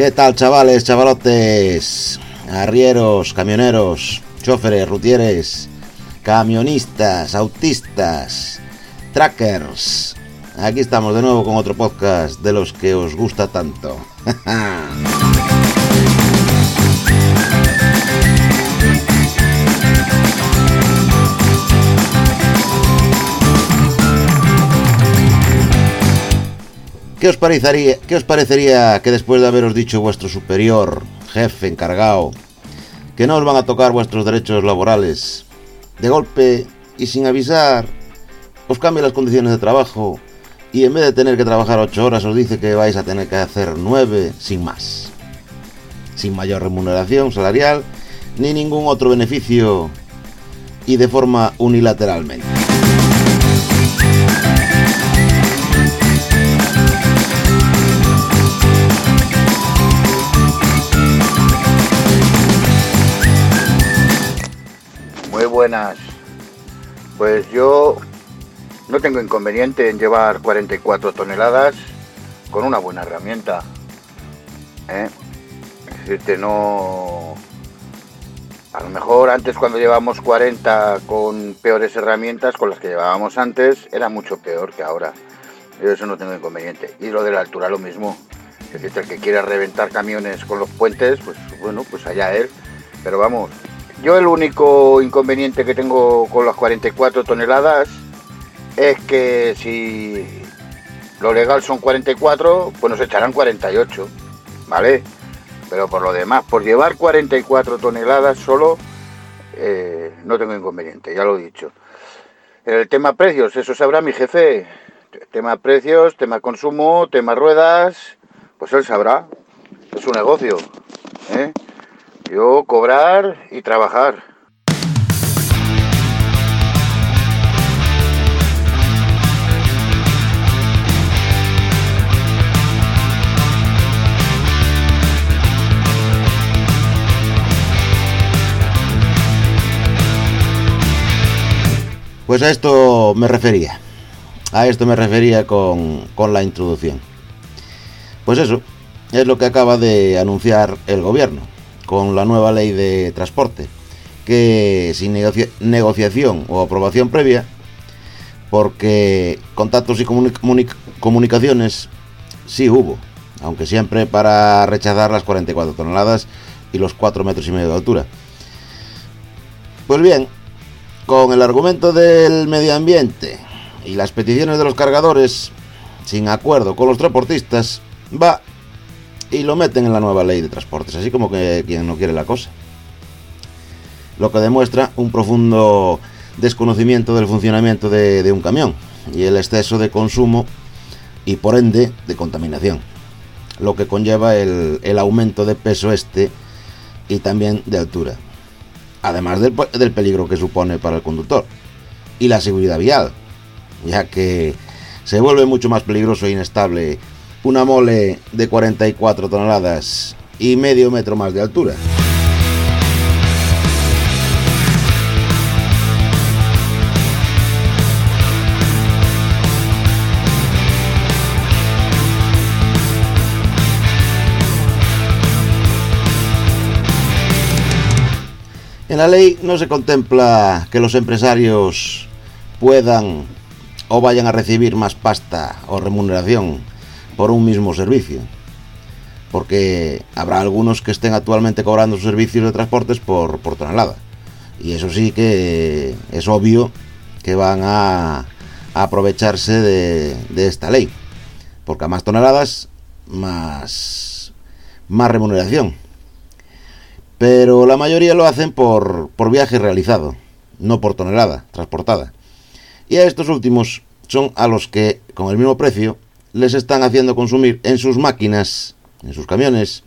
¿Qué tal, chavales, chavalotes? Arrieros, camioneros, choferes, rutieres, camionistas, autistas, trackers. Aquí estamos de nuevo con otro podcast de los que os gusta tanto. ¿Qué os, parecería, ¿Qué os parecería que después de haberos dicho vuestro superior, jefe, encargado, que no os van a tocar vuestros derechos laborales, de golpe y sin avisar, os cambie las condiciones de trabajo y en vez de tener que trabajar 8 horas os dice que vais a tener que hacer 9 sin más? Sin mayor remuneración salarial ni ningún otro beneficio y de forma unilateralmente. Pues yo no tengo inconveniente en llevar 44 toneladas con una buena herramienta. ¿eh? Es decirte, no... A lo mejor antes cuando llevábamos 40 con peores herramientas, con las que llevábamos antes, era mucho peor que ahora. Yo eso no tengo inconveniente. Y lo de la altura lo mismo. Es decir, el que quiera reventar camiones con los puentes, pues bueno, pues allá él. Pero vamos, yo el único inconveniente que tengo con las 44 toneladas es que si lo legal son 44, pues nos echarán 48, ¿vale? Pero por lo demás, por llevar 44 toneladas solo, eh, no tengo inconveniente, ya lo he dicho. El tema precios, eso sabrá mi jefe. Tema precios, tema consumo, tema ruedas, pues él sabrá. Es un negocio. ¿eh? Yo cobrar y trabajar. Pues a esto me refería. A esto me refería con, con la introducción. Pues eso, es lo que acaba de anunciar el gobierno con la nueva ley de transporte, que sin negocia negociación o aprobación previa, porque contactos y comuni comuni comunicaciones sí hubo, aunque siempre para rechazar las 44 toneladas y los 4 metros y medio de altura. Pues bien, con el argumento del medio ambiente y las peticiones de los cargadores, sin acuerdo con los transportistas, va y lo meten en la nueva ley de transportes, así como que quien no quiere la cosa. Lo que demuestra un profundo desconocimiento del funcionamiento de, un camión y el exceso de consumo y por ende de contaminación, lo que conlleva el, el aumento de peso este y también de altura, además del, del peligro que supone para el conductor y la seguridad vial, ya que se vuelve mucho más peligroso e inestable una mole de 44 toneladas y medio metro más de altura. En la ley no se contempla que los empresarios puedan o vayan a recibir más pasta o remuneración por un mismo servicio. Porque habrá algunos que estén actualmente cobrando sus servicios de transportes por, por tonelada. Y eso sí que es obvio que van a, aprovecharse de, esta ley. Porque a más toneladas, más, más remuneración. Pero la mayoría lo hacen por, por viaje realizado, no por tonelada transportada. Y a estos últimos son a los que, con el mismo precio, les están haciendo consumir en sus máquinas, en sus camiones,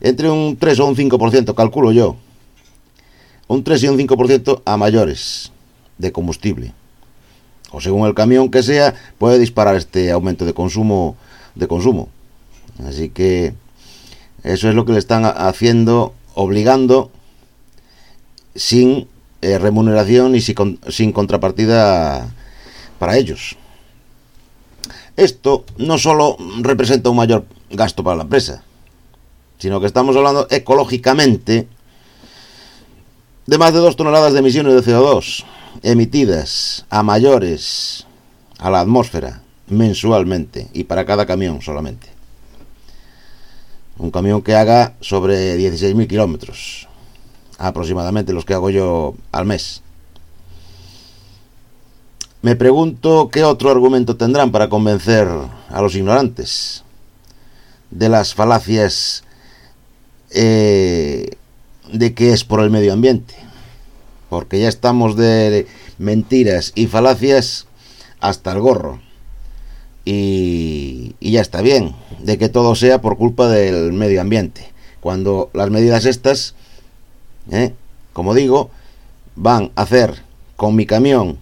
entre un 3 o un 5%, calculo yo, un 3 y un 5% a mayores de combustible. O según el camión que sea, puede disparar este aumento de consumo de consumo. Así que eso es lo que le están haciendo, obligando sin eh, remuneración y sin, sin contrapartida para ellos. Esto no solo representa un mayor gasto para la empresa, sino que estamos hablando ecológicamente de más de dos toneladas de emisiones de CO2 emitidas a mayores a la atmósfera mensualmente y para cada camión solamente. Un camión que haga sobre 16.000 kilómetros, aproximadamente los que hago yo al mes. Me pregunto qué otro argumento tendrán para convencer a los ignorantes de las falacias eh, de que es por el medio ambiente. Porque ya estamos de mentiras y falacias hasta el gorro. Y, y ya está bien, de que todo sea por culpa del medio ambiente. Cuando las medidas estas, eh, como digo, van a hacer con mi camión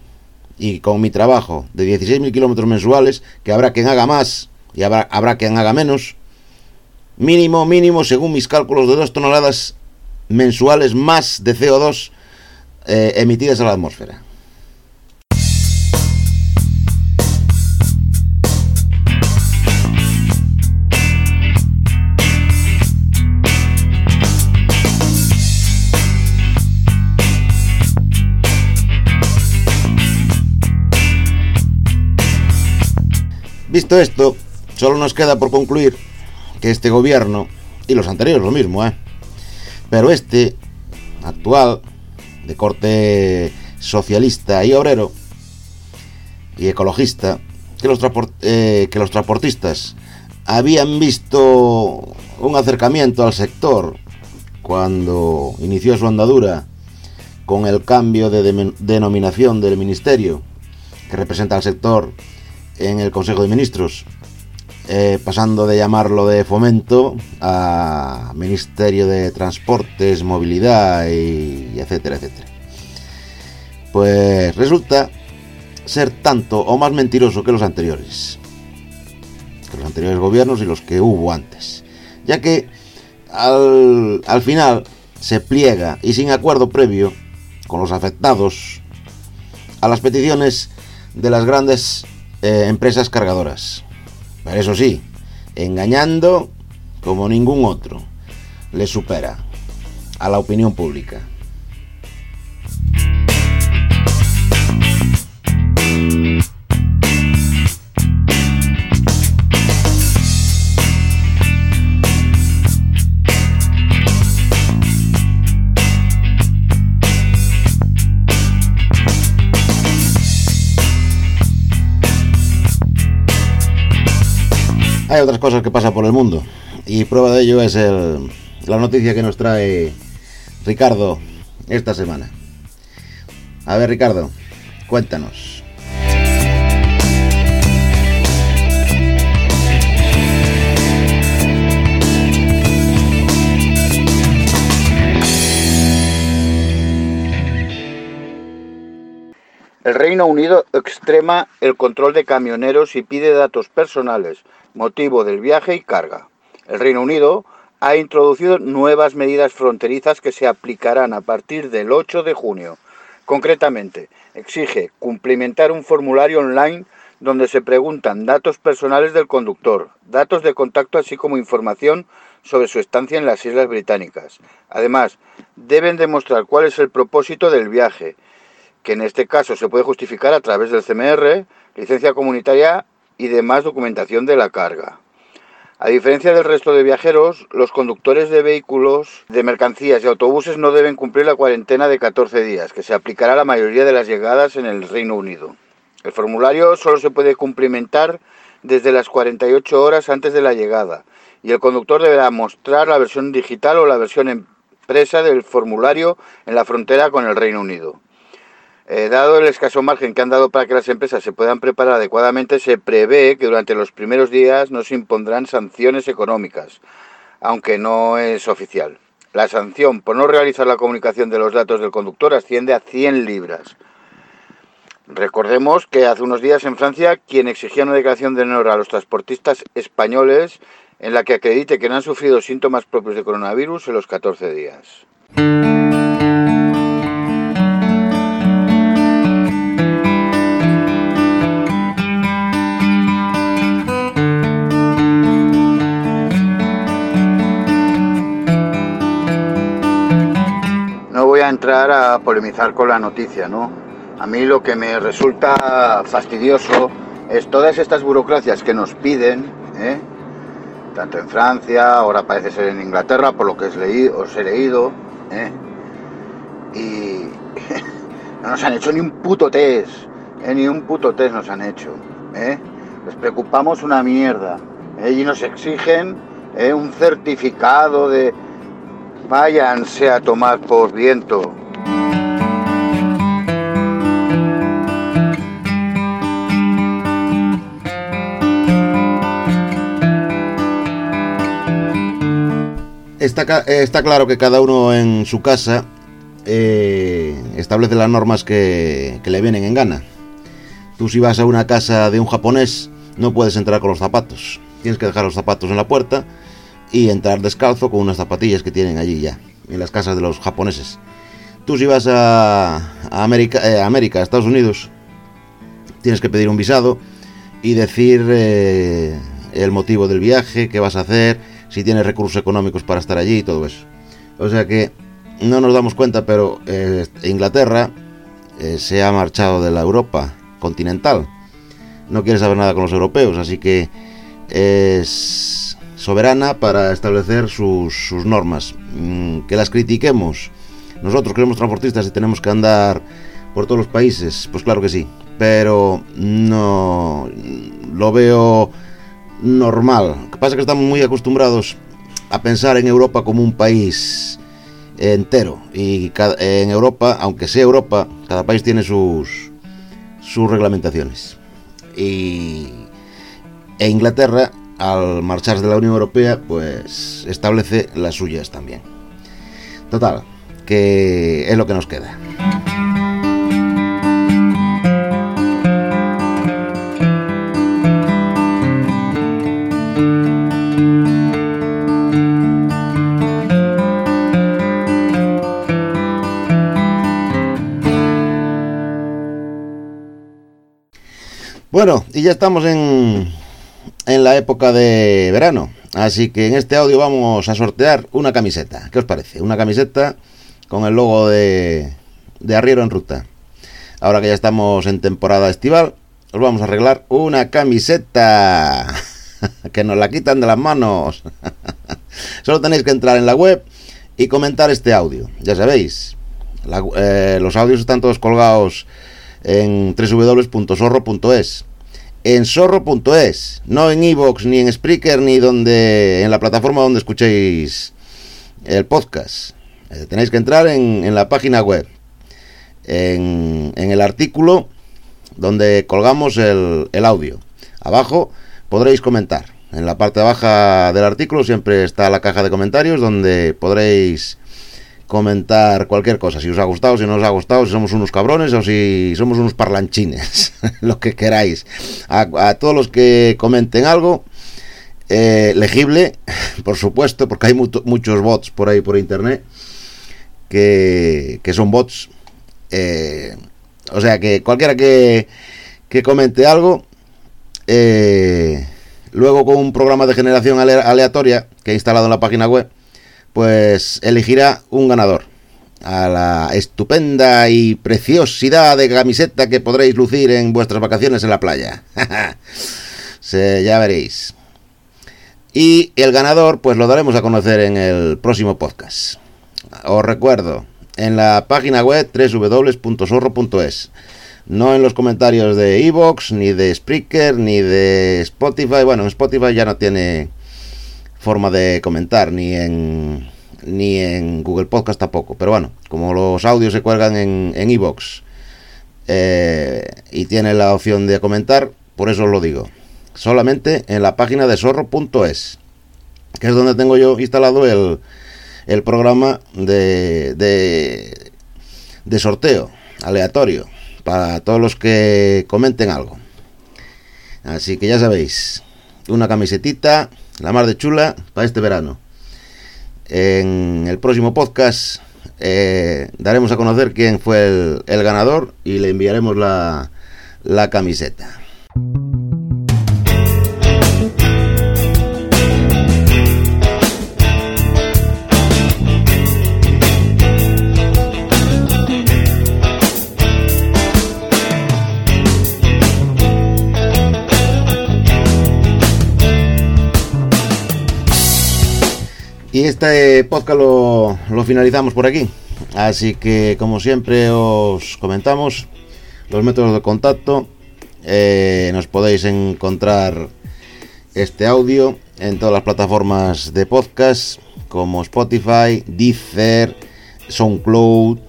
y con mi trabajo de 16.000 kilómetros mensuales, que habrá quien haga más y habrá, habrá quien haga menos, mínimo, mínimo, según mis cálculos, de 2 toneladas mensuales más de CO2 eh, emitidas a la atmósfera. Visto esto, solo nos queda por concluir que este gobierno, y los anteriores lo mismo, ¿eh? pero este, actual, de corte socialista y obrero, y ecologista, que los, eh, que los transportistas habían visto un acercamiento al sector cuando inició su andadura con el cambio de denominación del ministerio que representa al sector en el Consejo de Ministros, eh, pasando de llamarlo de fomento a Ministerio de Transportes, Movilidad y, etcétera, etcétera. Pues resulta ser tanto o más mentiroso que los anteriores, que los anteriores gobiernos y los que hubo antes, ya que al, al final se pliega y sin acuerdo previo con los afectados a las peticiones de las grandes eh, empresas cargadoras. Pero eso sí, engañando como ningún otro. Le supera a la opinión pública. Otras cosas que pasan por el mundo y prueba de ello es la noticia que nos trae Ricardo esta semana. A ver Ricardo, cuéntanos. El Reino Unido extrema el control de camioneros y pide datos personales motivo del viaje y carga. El Reino Unido ha introducido nuevas medidas fronterizas que se aplicarán a partir del 8 de junio. Concretamente, exige cumplimentar un formulario online donde se preguntan datos personales del conductor, datos de contacto así como información sobre su estancia en las Islas Británicas. Además, deben demostrar cuál es el propósito del viaje, que en este caso se puede justificar a través del CMR, licencia comunitaria y demás documentación de la carga. A diferencia del resto de viajeros, los conductores de vehículos, de mercancías y autobuses no deben cumplir la cuarentena de 14 días, que se aplicará a la mayoría de las llegadas en el Reino Unido. El formulario solo se puede cumplimentar desde las 48 horas antes de la llegada y el conductor deberá mostrar la versión digital o la versión empresa del formulario en la frontera con el Reino Unido. Eh, dado el escaso margen que han dado para que las empresas se puedan preparar adecuadamente, se prevé que durante los primeros días no se impondrán sanciones económicas, aunque no es oficial. La sanción por no realizar la comunicación de los datos del conductor asciende a 100 libras. Recordemos que hace unos días en Francia quien exigía una declaración de honor a los transportistas españoles en la que acredite que no han sufrido síntomas propios de coronavirus en los 14 días. A polemizar con la noticia, ¿no? A mí lo que me resulta fastidioso es todas estas burocracias que nos piden, ¿eh? tanto en Francia, ahora parece ser en Inglaterra, por lo que os he leído, ¿eh? y no nos han hecho ni un puto test, ¿eh? ni un puto test nos han hecho. Les preocupamos una mierda y nos exigen un certificado de váyanse a tomar por viento. Está, está, claro que cada uno en su casa eh, establece las normas que, que, le vienen en gana. Tú si vas a una casa de un japonés no puedes entrar con los zapatos. Tienes que dejar los zapatos en la puerta y entrar descalzo con unas zapatillas que tienen allí ya, en las casas de los japoneses. Tú si vas a, a América, eh, a Estados Unidos, tienes que pedir un visado y decir eh, el motivo del viaje, qué vas a hacer si tiene recursos económicos para estar allí y todo eso. O sea que no nos damos cuenta, pero eh, Inglaterra eh, se ha marchado de la Europa continental. No quiere saber nada con los europeos, así que es soberana para establecer sus, normas. Mm, que las critiquemos. Nosotros que somos transportistas y tenemos que andar por todos los países, pues claro que sí. Pero no lo veo normal. Pasa es que estamos muy acostumbrados a pensar en Europa como un país entero. Y en Europa, aunque sea Europa, cada país tiene sus, sus reglamentaciones. Y, e Inglaterra, al marcharse de la Unión Europea, pues establece las suyas también. Total, que es lo que nos queda. Bueno, y ya estamos en, en la época de verano. Así que en este audio vamos a sortear una camiseta. ¿Qué os parece? Una camiseta con el logo de, de Arriero en Ruta. Ahora que ya estamos en temporada estival, os vamos a arreglar una camiseta. que nos la quitan de las manos. Solo tenéis que entrar en la web y comentar este audio. Ya sabéis, eh, los audios están todos colgados en www.zorro.es en zorro.es, no en iVoox, ni en Spreaker, ni donde en la plataforma donde escuchéis el podcast. Eh, tenéis que entrar en, la página web, en, el artículo donde colgamos el, el audio. Abajo podréis comentar. En la parte baja del artículo siempre está la caja de comentarios donde podréis comentar cualquier cosa, si os ha gustado, si no os ha gustado, si somos unos cabrones o si somos unos parlanchines, lo que queráis. A, todos los que comenten algo, eh, legible, por supuesto, porque hay muchos bots por ahí por internet que, que son bots. Eh, o sea que cualquiera que, que comente algo, eh, luego con un programa de generación aleatoria que he instalado en la página web, pues elegirá un ganador a la estupenda y preciosidad de camiseta que podréis lucir en vuestras vacaciones en la playa. Ya veréis. Y el ganador, pues lo daremos a conocer en el próximo podcast. Os recuerdo, en la página web www.sorro.es, No en los comentarios de Evox, ni de Spreaker, ni de Spotify. Bueno, en Spotify ya no tiene forma de comentar, ni en ni en Google Podcast tampoco. Pero bueno, como los audios se cuelgan en Evox eh, y tiene la opción de comentar, por eso os lo digo. Solamente en la página de zorro.es, que es donde tengo yo instalado el, el programa de, de, de sorteo aleatorio para todos los que comenten algo. Así que ya sabéis, una camisetita, la mar de chula, para este verano. En el próximo podcast eh, daremos a conocer quién fue el, el, ganador y le enviaremos la, la camiseta. Y este podcast lo, lo, finalizamos por aquí. Así que, como siempre, os comentamos los métodos de contacto. Eh, nos podéis encontrar este audio en todas las plataformas de podcast, como Spotify, Deezer, SoundCloud,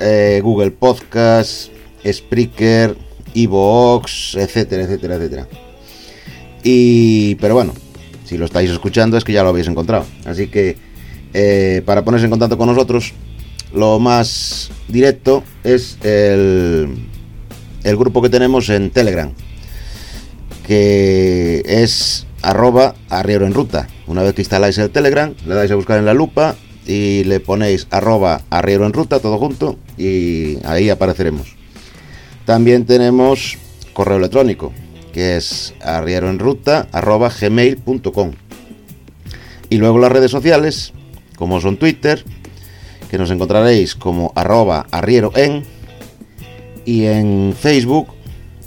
eh, Google Podcast, Spreaker, Evox, etcétera, etcétera, etcétera. Y, pero bueno, si lo estáis escuchando es que ya lo habéis encontrado. Así que eh, para ponerse en contacto con nosotros, lo más directo es el, el grupo que tenemos en Telegram, que es arroba arriero en ruta. Una vez que instaláis el Telegram, le dais a buscar en la lupa y le ponéis arroba arriero en ruta, todo junto, y ahí apareceremos. También tenemos correo electrónico, que es arrieroenruta.gmail.com Y luego las redes sociales, como son Twitter, que nos encontraréis como arroba arrieroen, y en Facebook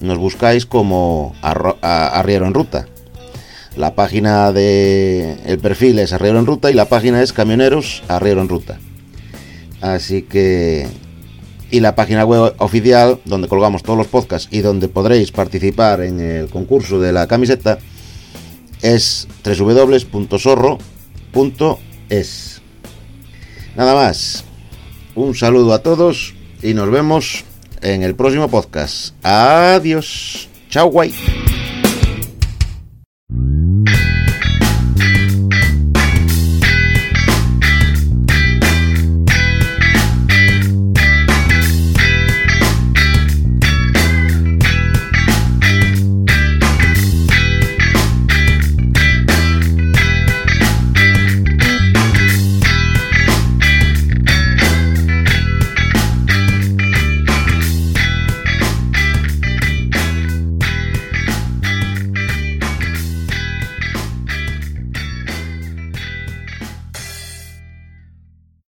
nos buscáis como Arriero en Ruta. La página de el perfil es Arriero en Ruta y la página es Camioneros Arriero en Ruta. Así que y la página web oficial donde colgamos todos los podcasts y donde podréis participar en el concurso de la camiseta es www.zorro.es. Nada más. Un saludo a todos y nos vemos en el próximo podcast. Adiós. Chao, guay.